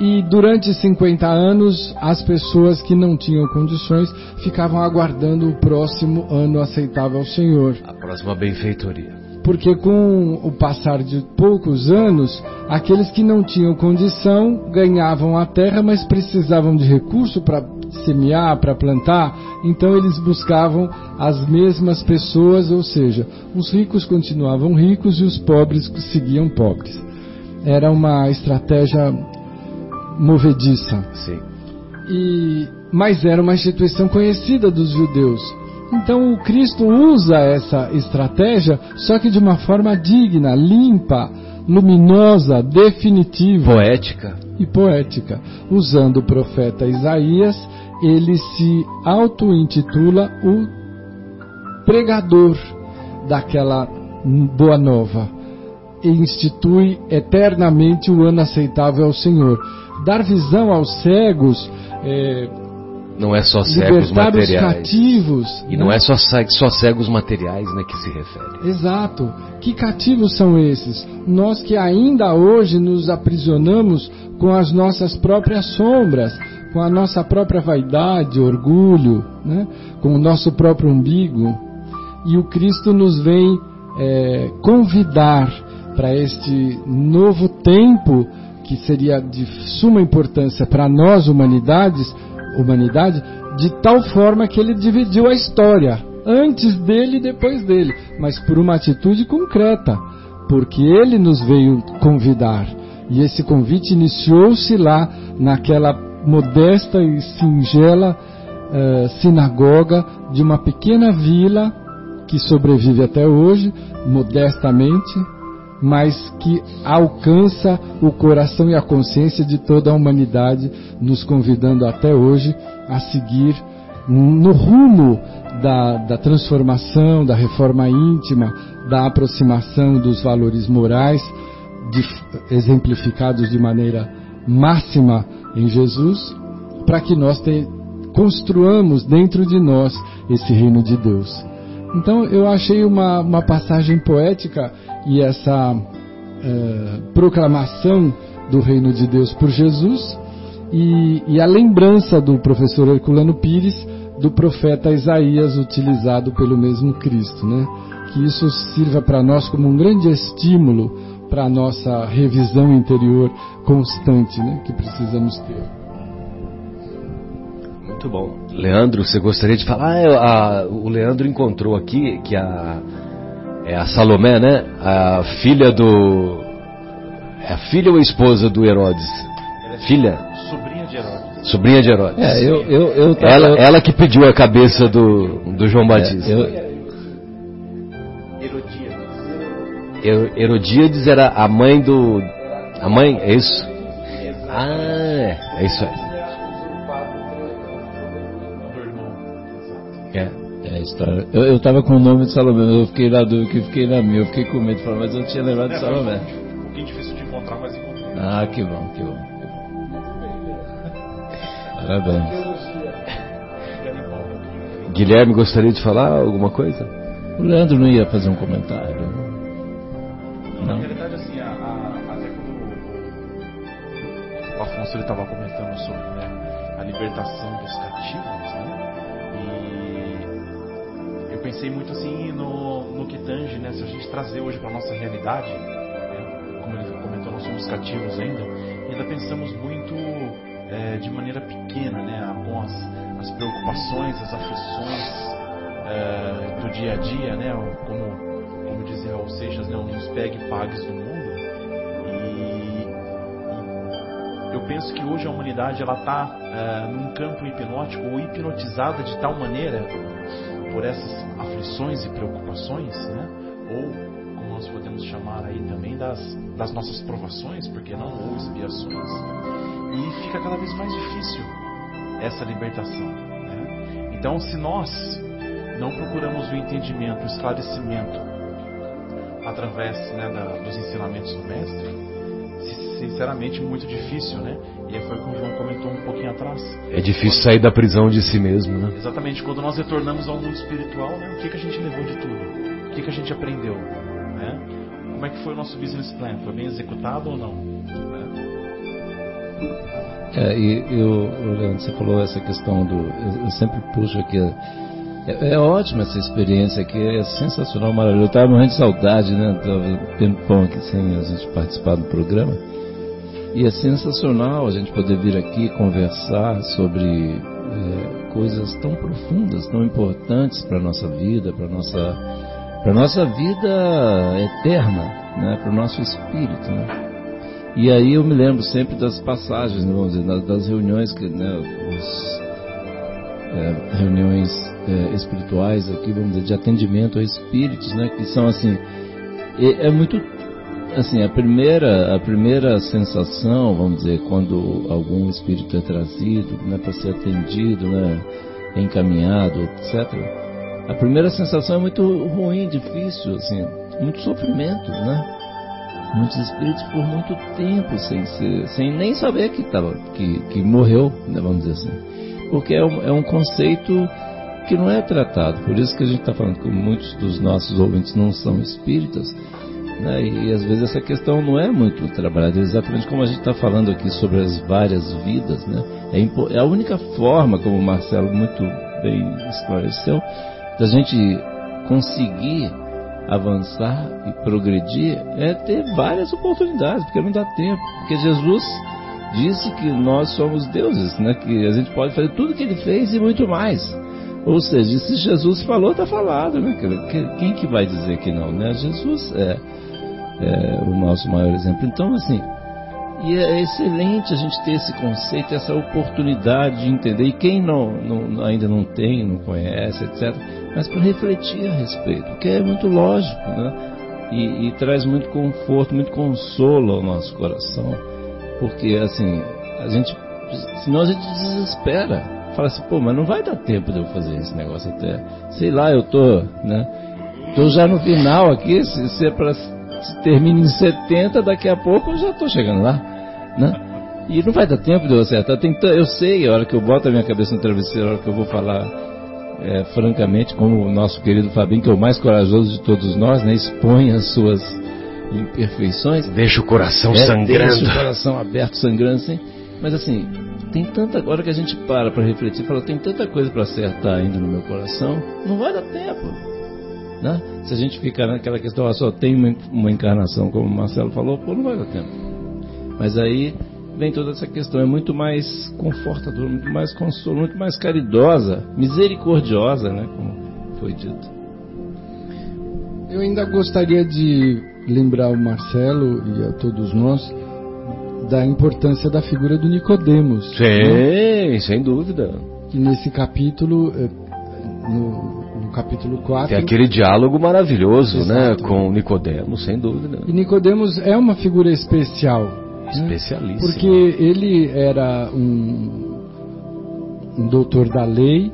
e durante 50 anos as pessoas que não tinham condições ficavam aguardando o próximo ano aceitável ao Senhor. A próxima benfeitoria porque com o passar de poucos anos, aqueles que não tinham condição ganhavam a terra, mas precisavam de recurso para semear, para plantar, então eles buscavam as mesmas pessoas, ou seja, os ricos continuavam ricos e os pobres seguiam pobres. Era uma estratégia movediça. Sim. E, mas era uma instituição conhecida dos judeus. Então o Cristo usa essa estratégia, só que de uma forma digna, limpa, luminosa, definitiva. Poética. E poética. Usando o profeta Isaías, ele se auto-intitula o pregador daquela boa nova. E institui eternamente o ano aceitável ao Senhor. Dar visão aos cegos. É, não é só cegos materiais. Os cativos. E né? não é só, só cegos materiais né, que se refere. Exato. Que cativos são esses? Nós que ainda hoje nos aprisionamos com as nossas próprias sombras, com a nossa própria vaidade, orgulho, né? com o nosso próprio umbigo. E o Cristo nos vem é, convidar para este novo tempo que seria de suma importância para nós humanidades, humanidade, de tal forma que ele dividiu a história, antes dele e depois dele, mas por uma atitude concreta, porque ele nos veio convidar. E esse convite iniciou-se lá naquela modesta e singela uh, sinagoga de uma pequena vila que sobrevive até hoje, modestamente, mas que alcança o coração e a consciência de toda a humanidade, nos convidando até hoje a seguir no rumo da, da transformação, da reforma íntima, da aproximação dos valores morais, de, exemplificados de maneira máxima em Jesus, para que nós te, construamos dentro de nós esse reino de Deus. Então eu achei uma, uma passagem poética e essa uh, proclamação do reino de Deus por Jesus e, e, a lembrança do professor Herculano Pires do profeta Isaías utilizado pelo mesmo Cristo, né? Que isso sirva para nós como um grande estímulo para a nossa revisão interior constante, né? Que precisamos ter. Muito bom. Leandro, você gostaria de falar? Ah, a, o Leandro encontrou aqui que a é a Salomé, né? A filha do. É a filha ou a esposa do Herodes? É filha? Sobrinha de Herodes. Sobrinha de Herodes. É, eu, eu, eu tava... ela, ela que pediu a cabeça do, do João é, Batista. É, eu... Herodíades. Herodíades era a mãe do. A mãe? É isso? Ah, é, é isso aí. É. É a história. Eu, eu tava com o nome de Salomé, eu fiquei na dúvida, que fiquei na minha, eu fiquei com medo de falar, mas eu não tinha lembrado de é, Salomé. Um pouquinho difícil de encontrar, mas encontrei. Ah, que bom, que bom. Parabéns. Guilherme gostaria de falar alguma coisa? O Leandro não ia fazer um comentário. Não. Na realidade, assim, a, a, até quando o Afonso estava comentando sobre né, a libertação dos cativos, eu pensei muito assim no, no que tange, né? Se a gente trazer hoje para nossa realidade, né? como ele comentou, nós somos cativos ainda, e ainda pensamos muito é, de maneira pequena, né? Com as, preocupações, as aflições é, do dia a dia, né? Como, como dizia Raul Seixas, né? Nos pegue pagues do mundo. E, e eu penso que hoje a humanidade ela está é, num campo hipnótico ou hipnotizada de tal maneira por essas aflições e preocupações, né? ou como nós podemos chamar aí também das, das nossas provações, porque não ou expiações, e fica cada vez mais difícil essa libertação. Né? Então, se nós não procuramos o entendimento, o esclarecimento através né, da, dos ensinamentos do Mestre, sinceramente muito difícil, né? E foi como o João comentou um pouquinho atrás. É difícil sair da prisão de si mesmo, né? Exatamente. Quando nós retornamos ao mundo espiritual, né? O que, que a gente levou de tudo? O que, que a gente aprendeu? Né? Como é que foi o nosso business plan? Foi bem executado ou não? Né? É, e, e o, Leandro, você falou essa questão do. Eu, eu sempre puxo aqui. É, é ótima essa experiência aqui, é sensacional, maravilhoso. Eu estava morrendo de saudade, né? Tava tempão aqui sem a gente participar do programa. E é sensacional a gente poder vir aqui conversar sobre é, coisas tão profundas, tão importantes para a nossa vida, para a nossa, para nossa vida eterna, né? para o nosso espírito. Né? E aí eu me lembro sempre das passagens, né, vamos dizer, das reuniões, que, né, os, é, reuniões é, espirituais aqui, vamos dizer, de atendimento a espíritos, né, que são assim, é, é muito assim, a primeira, a primeira sensação, vamos dizer, quando algum espírito é trazido, né, para ser atendido, né, encaminhado, etc. A primeira sensação é muito ruim, difícil, assim, muito sofrimento, né? Muitos espíritos por muito tempo sem ser, sem nem saber que tava, que, que morreu, né, vamos dizer assim, porque é um, é um conceito que não é tratado. Por isso que a gente está falando que muitos dos nossos ouvintes não são espíritas né? E, às vezes essa questão não é muito trabalhada, exatamente como a gente está falando aqui sobre as várias vidas. Né? É, é a única forma, como o Marcelo muito bem esclareceu, da gente conseguir avançar e progredir é ter várias oportunidades, porque não dá tempo. Porque Jesus disse que nós somos deuses, né? que a gente pode fazer tudo que ele fez e muito mais. Ou seja, se Jesus falou, está falado, né? Quem que vai dizer que não, né? Jesus é é, o nosso maior exemplo. Então, assim, e é excelente a gente ter esse conceito, essa oportunidade de entender. E quem não, não ainda não tem, não conhece, etc., mas para refletir a respeito, porque é muito lógico, né? E, e, traz muito conforto, muito consolo ao nosso coração, porque assim, a gente, senão a gente desespera, fala assim, pô, mas não vai dar tempo de eu fazer esse negócio até, sei lá, eu tô, né? Tô já no final aqui, se, se é para se termina em 70, daqui a pouco eu já estou chegando lá, né? E não vai dar tempo de eu acertar. Tem eu sei, a hora que eu boto a minha cabeça no travesseiro, a hora que eu vou falar é, francamente, como o nosso querido Fabinho, que é o mais corajoso de todos nós, né? Expõe as suas imperfeições. Deixa o coração é, sangrando. Deixa o coração aberto, sangrando, assim. Mas assim, tem tanta. Hora que a gente para para refletir, fala, tem tanta coisa para acertar ainda no meu coração, não vai dar tempo. Né? Se a gente ficar naquela questão, ah, só tem uma, uma encarnação, como o Marcelo falou, pô, não vai dar tempo. Mas aí vem toda essa questão, é muito mais confortadora, muito mais consolo, muito mais caridosa, misericordiosa, né? Como foi dito. Eu ainda gostaria de lembrar o Marcelo e a todos nós da importância da figura do Nicodemos. Sim, né? sem dúvida. Que nesse capítulo, eh, no, no capítulo 4. Tem aquele diálogo maravilhoso, né, Exato. né, com Nicodemos, sem dúvida. E Nicodemos é uma figura especial. Né? Especialíssima. Porque ele era um, um doutor da lei.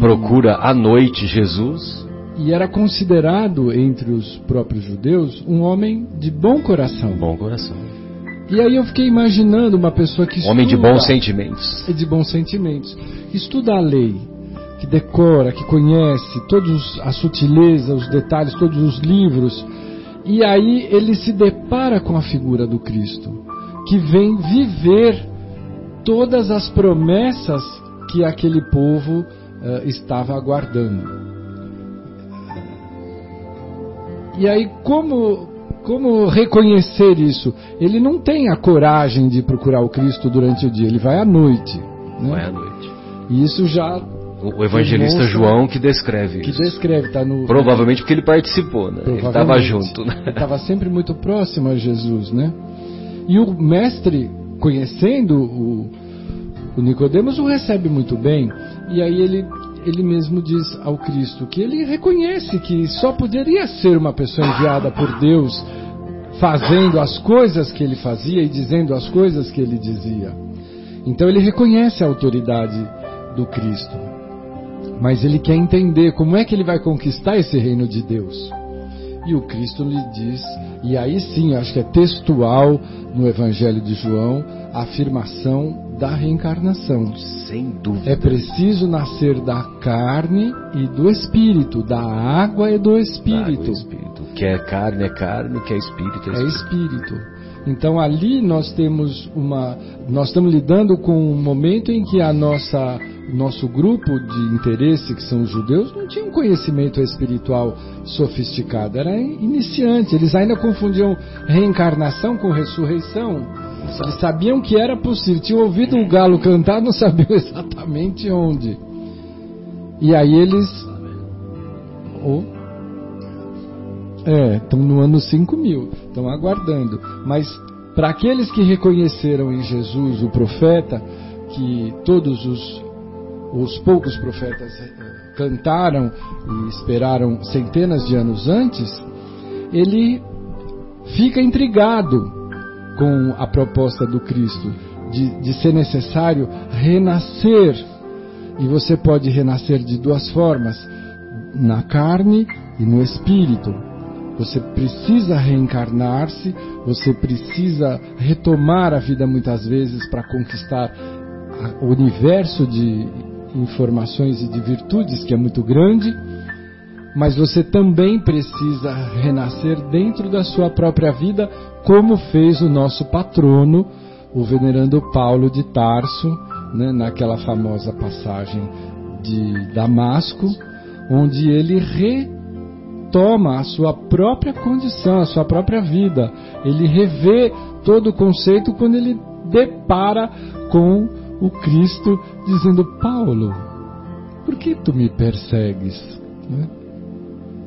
Procura à noite Jesus. E era considerado entre os próprios judeus um homem de bom coração. Bom coração. E aí eu fiquei imaginando uma pessoa que Homem de bons sentimentos. De bons sentimentos. Estuda a lei, que decora, que conhece todos a sutileza, os detalhes, todos os livros. E aí ele se depara com a figura do Cristo, que vem viver todas as promessas que aquele povo uh, estava aguardando. E aí como como reconhecer isso? Ele não tem a coragem de procurar o Cristo durante o dia, ele vai à noite. Né? Vai à noite. E isso já o evangelista João que descreve que isso. descreve, tá no Provavelmente porque ele participou, né? Ele estava junto, né? Ele estava sempre muito próximo a Jesus, né? E o mestre, conhecendo o, o Nicodemos, o recebe muito bem. E aí ele ele mesmo diz ao Cristo que ele reconhece que só poderia ser uma pessoa enviada por Deus fazendo as coisas que ele fazia e dizendo as coisas que ele dizia. Então ele reconhece a autoridade do Cristo mas ele quer entender como é que ele vai conquistar esse reino de Deus. E o Cristo lhe diz, e aí sim, acho que é textual no Evangelho de João, a afirmação da reencarnação. Sem dúvida. É preciso nascer da carne e do espírito, da água e do espírito. O que é carne é carne, o que é espírito é, é espírito. É espírito. Então ali nós temos uma, nós estamos lidando com um momento em que a nossa nosso grupo de interesse, que são os judeus, não tinha um conhecimento espiritual sofisticado, era iniciante, eles ainda confundiam reencarnação com ressurreição. Eles sabiam que era possível, tinham ouvido o galo cantar, não sabiam [LAUGHS] exatamente onde. E aí eles. Oh, é, estão no ano 5000, estão aguardando. Mas para aqueles que reconheceram em Jesus o profeta, que todos os, os poucos profetas eh, cantaram e esperaram centenas de anos antes, ele fica intrigado com a proposta do Cristo de, de ser necessário renascer. E você pode renascer de duas formas: na carne e no espírito. Você precisa reencarnar-se, você precisa retomar a vida muitas vezes para conquistar o universo de informações e de virtudes que é muito grande, mas você também precisa renascer dentro da sua própria vida, como fez o nosso patrono, o venerando Paulo de Tarso, né, naquela famosa passagem de Damasco, onde ele retoma a sua própria condição, a sua própria vida. Ele revê todo o conceito quando ele depara com o Cristo dizendo: Paulo, por que tu me persegues? Né?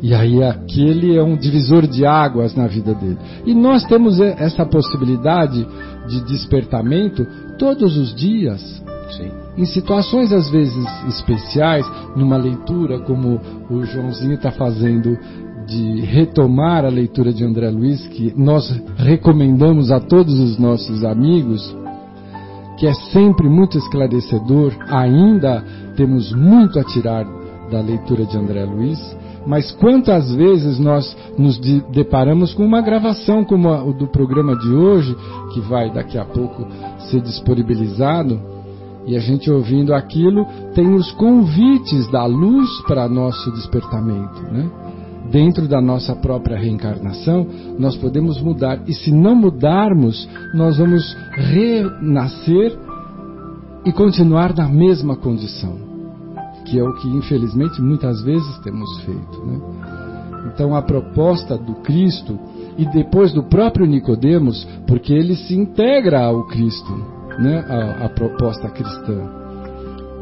E aí aquele é um divisor de águas na vida dele. E nós temos essa possibilidade de despertamento todos os dias. Sim. Em situações às vezes especiais, numa leitura como o Joãozinho está fazendo de retomar a leitura de André Luiz, que nós recomendamos a todos os nossos amigos, que é sempre muito esclarecedor, ainda temos muito a tirar da leitura de André Luiz, mas quantas vezes nós nos deparamos com uma gravação como a do programa de hoje, que vai daqui a pouco ser disponibilizado, e a gente ouvindo aquilo tem os convites da luz para nosso despertamento, né? Dentro da nossa própria reencarnação, nós podemos mudar, e se não mudarmos, nós vamos renascer e continuar na mesma condição que é o que infelizmente muitas vezes temos feito. Né? Então a proposta do Cristo e depois do próprio Nicodemos, porque ele se integra ao Cristo, né? a, a proposta cristã.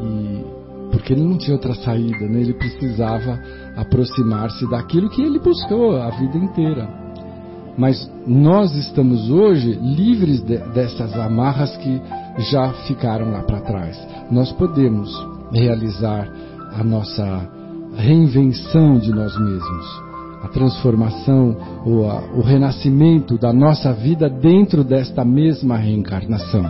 E porque ele não tinha outra saída, né? ele precisava aproximar-se daquilo que ele buscou a vida inteira. Mas nós estamos hoje livres de, dessas amarras que já ficaram lá para trás. Nós podemos realizar a nossa reinvenção de nós mesmos, a transformação ou a, o renascimento da nossa vida dentro desta mesma reencarnação,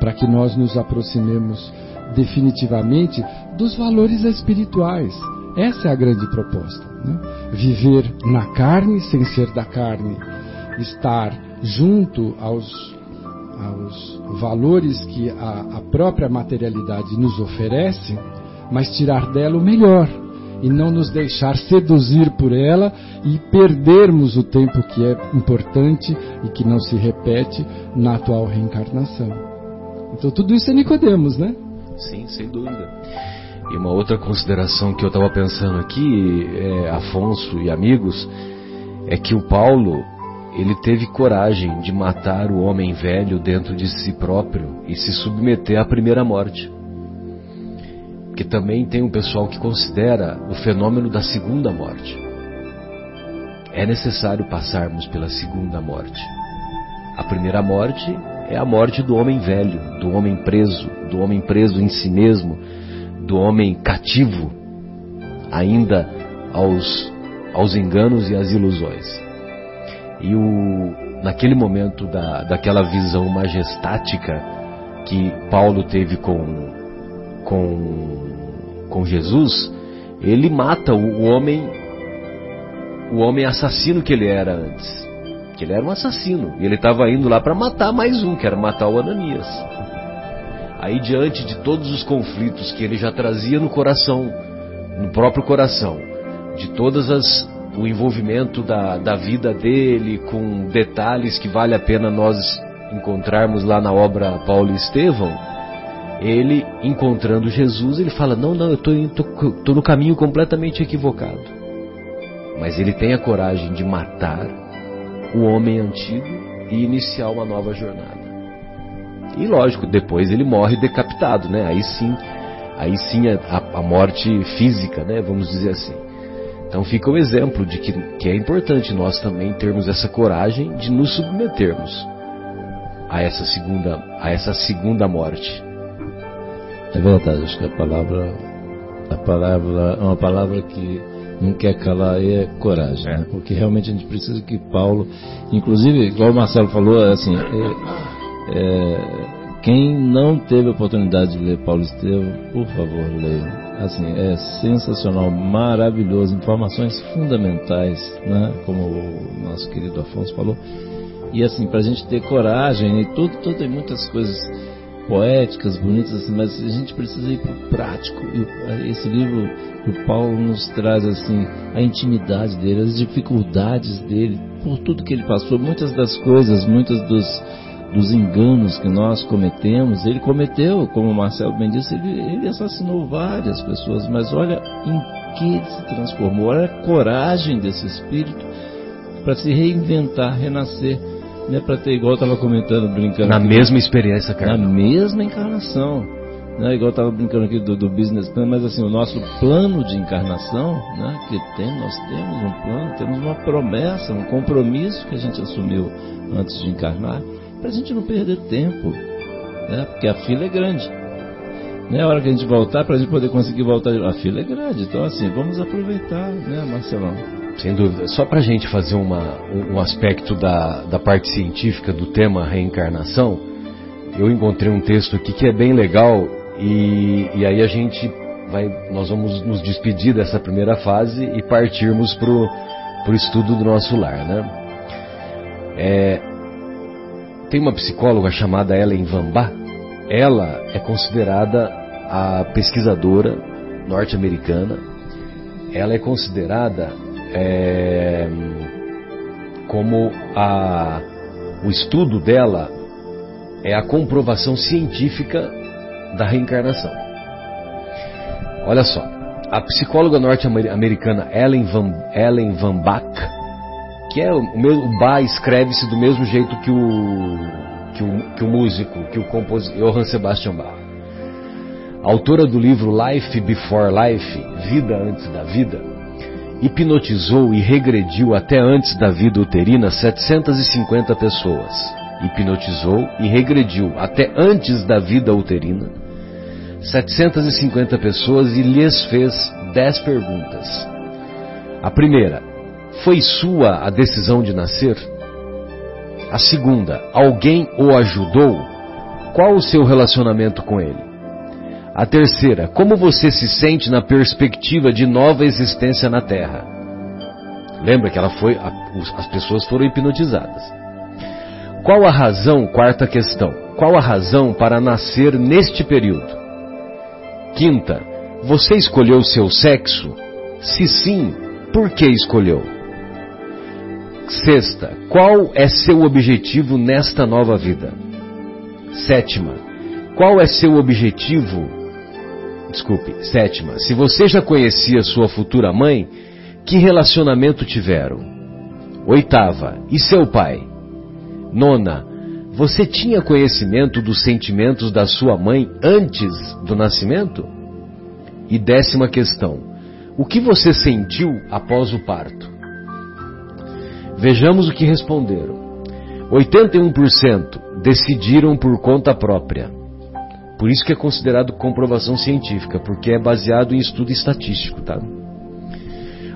para que nós nos aproximemos definitivamente dos valores espirituais. Essa é a grande proposta. Né? Viver na carne sem ser da carne, estar junto aos aos valores que a, a própria materialidade nos oferece, mas tirar dela o melhor e não nos deixar seduzir por ela e perdermos o tempo que é importante e que não se repete na atual reencarnação. Então tudo isso é Nicodemos, né? Sim, sem dúvida. E uma outra consideração que eu estava pensando aqui, é, Afonso e amigos, é que o Paulo ele teve coragem de matar o homem velho dentro de si próprio e se submeter à primeira morte. Que também tem um pessoal que considera o fenômeno da segunda morte. É necessário passarmos pela segunda morte. A primeira morte é a morte do homem velho, do homem preso, do homem preso em si mesmo, do homem cativo ainda aos, aos enganos e às ilusões. E o, naquele momento da, daquela visão majestática que Paulo teve com, com, com Jesus, ele mata o, o homem, o homem assassino que ele era antes. Que ele era um assassino. E ele estava indo lá para matar mais um, que era matar o Ananias. Aí, diante de todos os conflitos que ele já trazia no coração, no próprio coração, de todas as o envolvimento da, da vida dele com detalhes que vale a pena nós encontrarmos lá na obra Paulo e Estevão, ele encontrando Jesus, ele fala: Não, não, eu estou no caminho completamente equivocado. Mas ele tem a coragem de matar o homem antigo e iniciar uma nova jornada. E lógico, depois ele morre decapitado, né? Aí sim, aí sim a, a morte física, né? Vamos dizer assim. Então fica o exemplo de que, que é importante nós também termos essa coragem de nos submetermos a essa segunda, a essa segunda morte. É verdade, acho que a palavra, a palavra, uma palavra que não quer calar é coragem, é. Né? porque realmente a gente precisa que Paulo, inclusive, igual o Marcelo falou, assim, é, é, quem não teve a oportunidade de ler Paulo Estevam, por favor, leia. Assim, é sensacional, maravilhoso, informações fundamentais, né? Como o nosso querido Afonso falou. E assim, para a gente ter coragem, e tudo, tudo tem muitas coisas poéticas, bonitas, assim, mas a gente precisa ir para o prático. E esse livro do Paulo nos traz assim a intimidade dele, as dificuldades dele, por tudo que ele passou, muitas das coisas, muitos dos dos enganos que nós cometemos, ele cometeu, como o Marcelo bem disse, ele, ele assassinou várias pessoas, mas olha em que ele se transformou, olha a coragem desse espírito para se reinventar, renascer, né, para ter, igual eu estava comentando, brincando. Na aqui, mesma experiência, cara. Na mesma encarnação. Né, igual eu estava brincando aqui do, do business plan, mas assim, o nosso plano de encarnação, né, que tem, nós temos um plano, temos uma promessa, um compromisso que a gente assumiu antes de encarnar, para a gente não perder tempo, né? porque a fila é grande. Né? A hora que a gente voltar, para a gente poder conseguir voltar, a fila é grande. Então, assim, vamos aproveitar, né, Marcelão? Sem dúvida. Só para a gente fazer uma, um aspecto da, da parte científica do tema reencarnação, eu encontrei um texto aqui que é bem legal e, e aí a gente vai, nós vamos nos despedir dessa primeira fase e partirmos para o estudo do nosso lar, né? É, tem uma psicóloga chamada Ellen Van Ba. Ela é considerada a pesquisadora norte-americana. Ela é considerada é, como a, o estudo dela é a comprovação científica da reencarnação. Olha só, a psicóloga norte-americana Ellen Van, Ellen Van Bach que é o, o Bach escreve-se do mesmo jeito que o, que o, que o músico, que o compositor Johann Sebastian Bach. Autora do livro Life Before Life, Vida Antes da Vida, hipnotizou e regrediu até antes da vida uterina 750 pessoas. Hipnotizou e regrediu até antes da vida uterina 750 pessoas e lhes fez 10 perguntas. A primeira, foi sua a decisão de nascer? A segunda, alguém o ajudou? Qual o seu relacionamento com ele? A terceira, como você se sente na perspectiva de nova existência na Terra? Lembra que ela foi, as pessoas foram hipnotizadas. Qual a razão, quarta questão, qual a razão para nascer neste período? Quinta, você escolheu seu sexo? Se sim, por que escolheu? Sexta, qual é seu objetivo nesta nova vida? Sétima, qual é seu objetivo? Desculpe, sétima, se você já conhecia sua futura mãe, que relacionamento tiveram? Oitava, e seu pai? Nona, você tinha conhecimento dos sentimentos da sua mãe antes do nascimento? E décima questão, o que você sentiu após o parto? Vejamos o que responderam. 81% decidiram por conta própria. Por isso que é considerado comprovação científica, porque é baseado em estudo estatístico, tá?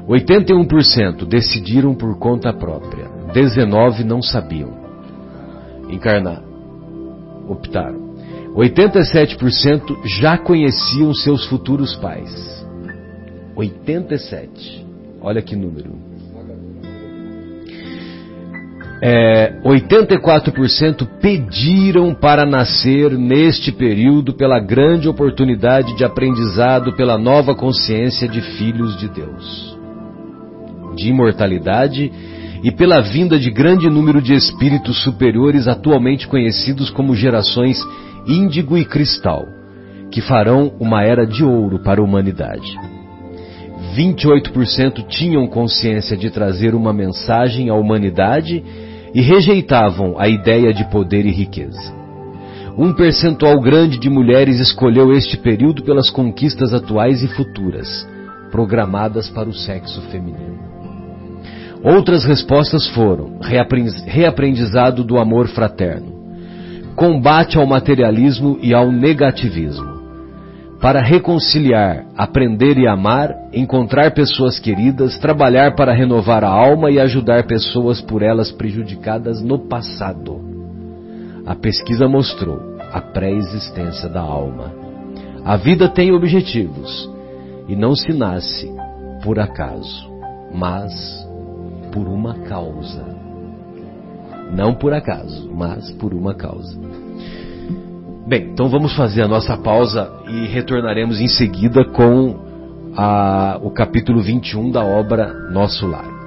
81% decidiram por conta própria. 19 não sabiam encarnar. Optaram. 87% já conheciam seus futuros pais. 87. Olha que número. É, 84% pediram para nascer neste período pela grande oportunidade de aprendizado pela nova consciência de filhos de Deus, de imortalidade e pela vinda de grande número de espíritos superiores atualmente conhecidos como gerações índigo e cristal, que farão uma era de ouro para a humanidade. 28% tinham consciência de trazer uma mensagem à humanidade e rejeitavam a ideia de poder e riqueza. Um percentual grande de mulheres escolheu este período pelas conquistas atuais e futuras, programadas para o sexo feminino. Outras respostas foram reaprendizado do amor fraterno, combate ao materialismo e ao negativismo, para reconciliar, aprender e amar, encontrar pessoas queridas, trabalhar para renovar a alma e ajudar pessoas por elas prejudicadas no passado. A pesquisa mostrou a pré-existência da alma. A vida tem objetivos e não se nasce por acaso, mas por uma causa. Não por acaso, mas por uma causa. Bem, então vamos fazer a nossa pausa e retornaremos em seguida com a, o capítulo 21 da obra Nosso Lar.